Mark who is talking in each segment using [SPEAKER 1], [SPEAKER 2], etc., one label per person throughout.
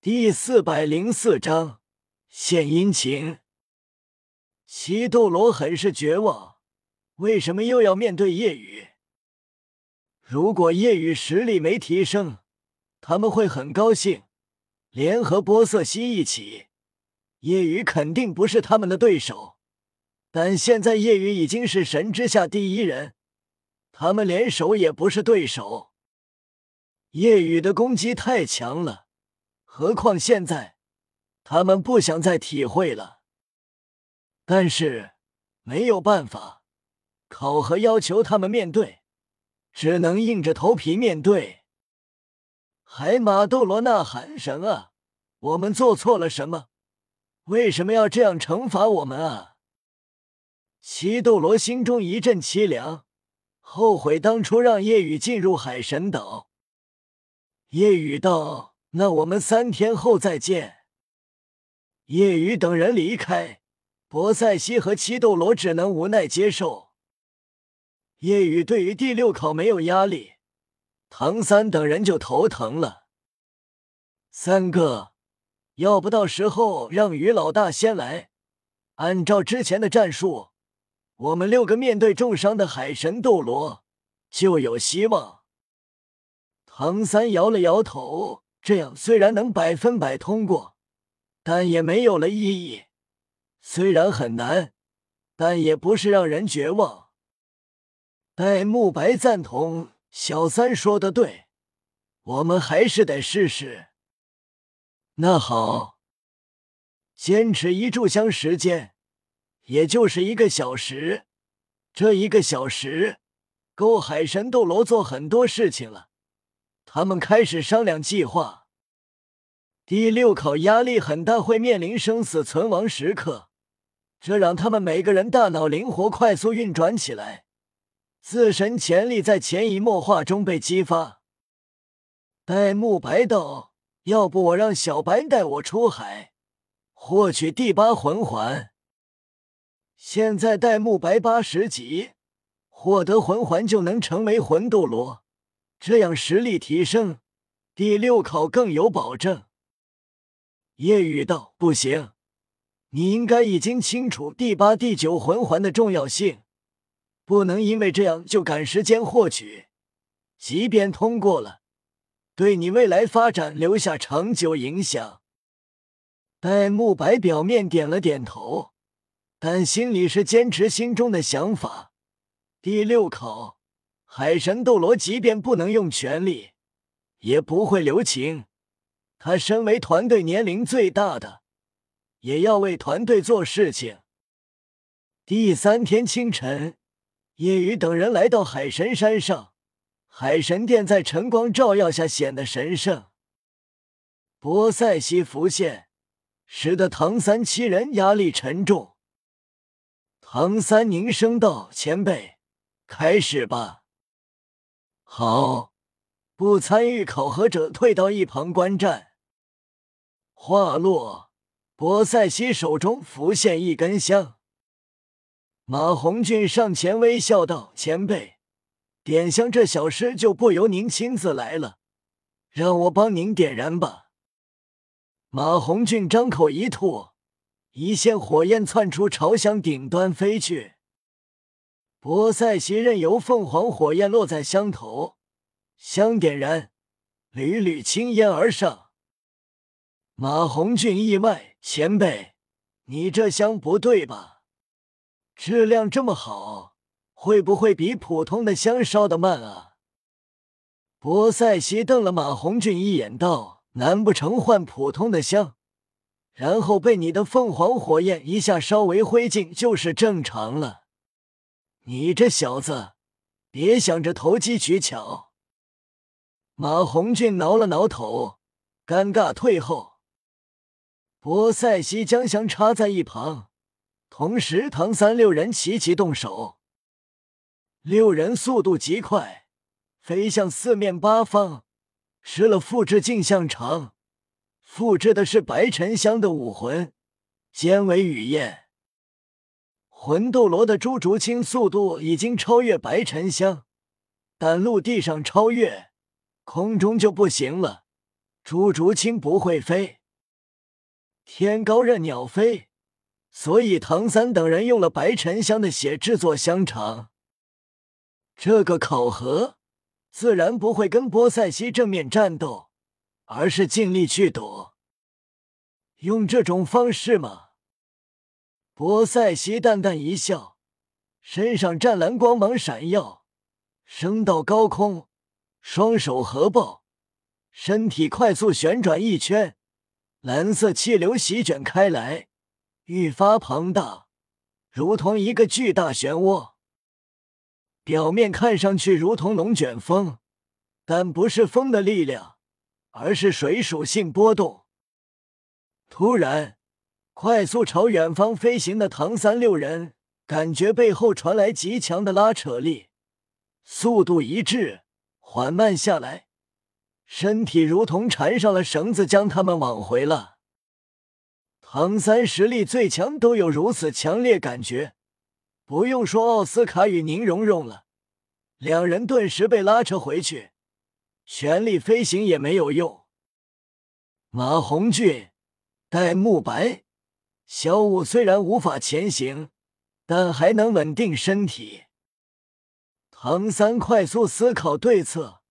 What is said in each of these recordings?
[SPEAKER 1] 第四百零四章献殷勤。西斗罗很是绝望，为什么又要面对夜雨？如果夜雨实力没提升，他们会很高兴，联合波瑟西一起。夜雨肯定不是他们的对手，但现在夜雨已经是神之下第一人，他们联手也不是对手。夜雨的攻击太强了，何况现在他们不想再体会了。但是没有办法，考核要求他们面对，只能硬着头皮面对。海马斗罗呐喊：“神啊，我们做错了什么？”为什么要这样惩罚我们啊？七斗罗心中一阵凄凉，后悔当初让夜雨进入海神岛。夜雨道：“那我们三天后再见。”夜雨等人离开，博塞西和七斗罗只能无奈接受。夜雨对于第六考没有压力，唐三等人就头疼了。三哥。要不到时候让于老大先来，按照之前的战术，我们六个面对重伤的海神斗罗就有希望。唐三摇了摇头，这样虽然能百分百通过，但也没有了意义。虽然很难，但也不是让人绝望。戴沐白赞同小三说的对，我们还是得试试。那好，坚持一炷香时间，也就是一个小时。这一个小时够海神斗罗做很多事情了。他们开始商量计划。第六考压力很大，会面临生死存亡时刻，这让他们每个人大脑灵活快速运转起来，自身潜力在潜移默化中被激发。戴沐白道。要不我让小白带我出海，获取第八魂环。现在戴沐白八十级，获得魂环就能成为魂斗罗，这样实力提升，第六考更有保证。夜雨道：“不行，你应该已经清楚第八、第九魂环的重要性，不能因为这样就赶时间获取，即便通过了。”对你未来发展留下长久影响。戴沐白表面点了点头，但心里是坚持心中的想法。第六考，海神斗罗即便不能用全力，也不会留情。他身为团队年龄最大的，也要为团队做事情。第三天清晨，叶雨等人来到海神山上。海神殿在晨光照耀下显得神圣。波塞西浮现，使得唐三七人压力沉重。唐三凝声道：“前辈，开始吧。”好，不参与考核者退到一旁观战。话落，博塞西手中浮现一根香。马红俊上前微笑道：“前辈。”点香这小事就不由您亲自来了，让我帮您点燃吧。马红俊张口一吐，一线火焰窜出，朝向顶端飞去。波塞西任由凤凰火焰落在香头，香点燃，缕缕青烟而上。马红俊意外：“前辈，你这香不对吧？质量这么好。”会不会比普通的香烧的慢啊？波塞西瞪了马红俊一眼，道：“难不成换普通的香，然后被你的凤凰火焰一下烧为灰烬就是正常了？你这小子，别想着投机取巧。”马红俊挠了挠头，尴尬退后。波塞西将香插在一旁，同时唐三六人齐齐动手。六人速度极快，飞向四面八方，施了复制镜像场，复制的是白沉香的武魂，尖尾雨燕。魂斗罗的朱竹清速度已经超越白沉香，但陆地上超越，空中就不行了。朱竹清不会飞，天高任鸟飞，所以唐三等人用了白沉香的血制作香肠。这个考核自然不会跟波塞西正面战斗，而是尽力去躲。用这种方式吗？波塞西淡淡一笑，身上湛蓝光芒闪耀，升到高空，双手合抱。身体快速旋转一圈，蓝色气流席卷开来，愈发庞大，如同一个巨大漩涡。表面看上去如同龙卷风，但不是风的力量，而是水属性波动。突然，快速朝远方飞行的唐三六人感觉背后传来极强的拉扯力，速度一致，缓慢下来。身体如同缠上了绳子，将他们往回了。唐三实力最强都有如此强烈感觉，不用说奥斯卡与宁荣荣了，两人顿时被拉扯回去，全力飞行也没有用。马红俊、戴沐白、小舞虽然无法前行，但还能稳定身体。唐三快速思考对策，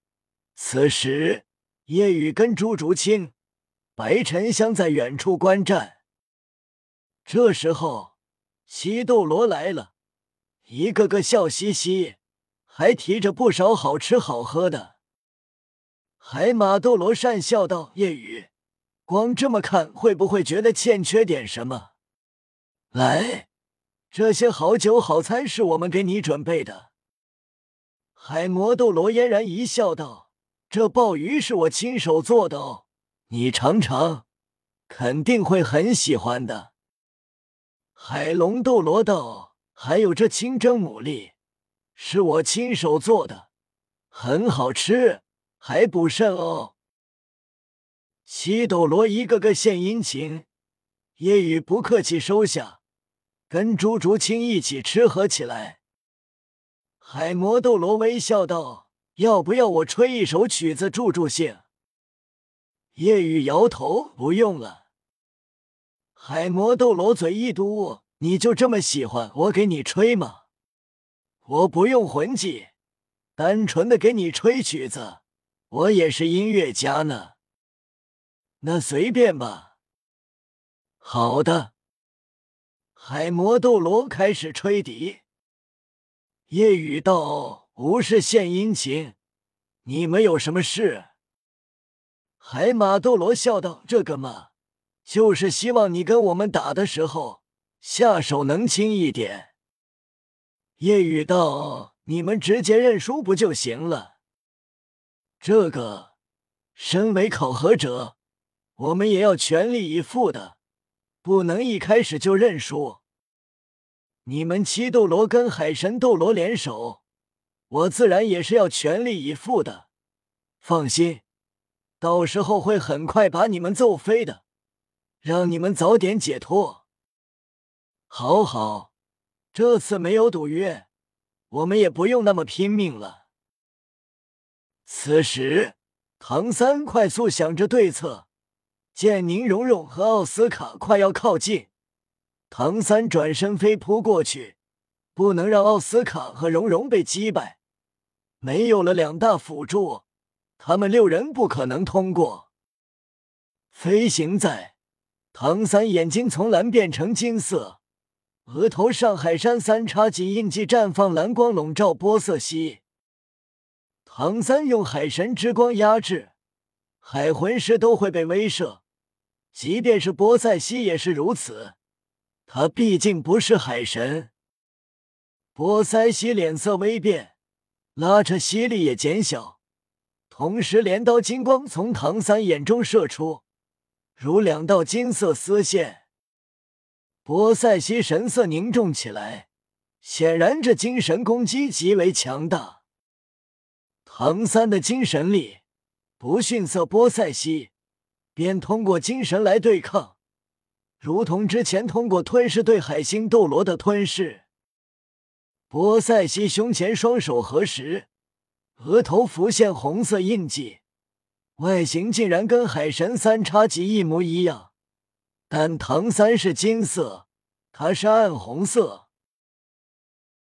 [SPEAKER 1] 此时。夜雨跟朱竹清、白沉香在远处观战。这时候，西斗罗来了，一个个笑嘻嘻，还提着不少好吃好喝的。海马斗罗讪笑道：“夜雨，光这么看，会不会觉得欠缺点什么？来，这些好酒好餐是我们给你准备的。”海魔斗罗嫣然一笑道。这鲍鱼是我亲手做的哦，你尝尝，肯定会很喜欢的。海龙斗罗道，还有这清蒸牡蛎，是我亲手做的，很好吃，还补肾哦。七斗罗一个个献殷勤，夜雨不客气收下，跟朱竹清一起吃喝起来。海魔斗罗微笑道。要不要我吹一首曲子助助兴？夜雨摇头，不用了。海魔斗罗嘴一嘟，你就这么喜欢我给你吹吗？我不用魂技，单纯的给你吹曲子，我也是音乐家呢。那随便吧。好的。海魔斗罗开始吹笛。夜雨道。无事献殷勤，你们有什么事？海马斗罗笑道：“这个嘛，就是希望你跟我们打的时候下手能轻一点。”夜雨道：“你们直接认输不就行了？这个，身为考核者，我们也要全力以赴的，不能一开始就认输。你们七斗罗跟海神斗罗联手。”我自然也是要全力以赴的，放心，到时候会很快把你们揍飞的，让你们早点解脱。好好，这次没有赌约，我们也不用那么拼命了。此时，唐三快速想着对策，见宁荣荣和奥斯卡快要靠近，唐三转身飞扑过去，不能让奥斯卡和荣荣被击败。没有了两大辅助，他们六人不可能通过。飞行在唐三眼睛从蓝变成金色，额头上海山三叉戟印记绽放蓝光，笼罩波色西。唐三用海神之光压制海魂师都会被威慑，即便是波塞西也是如此。他毕竟不是海神。波塞西脸色微变。拉扯吸力也减小，同时镰刀金光从唐三眼中射出，如两道金色丝线。波塞西神色凝重起来，显然这精神攻击极为强大。唐三的精神力不逊色波塞西，便通过精神来对抗，如同之前通过吞噬对海星斗罗的吞噬。波塞西胸前双手合十，额头浮现红色印记，外形竟然跟海神三叉戟一模一样，但唐三是金色，他是暗红色。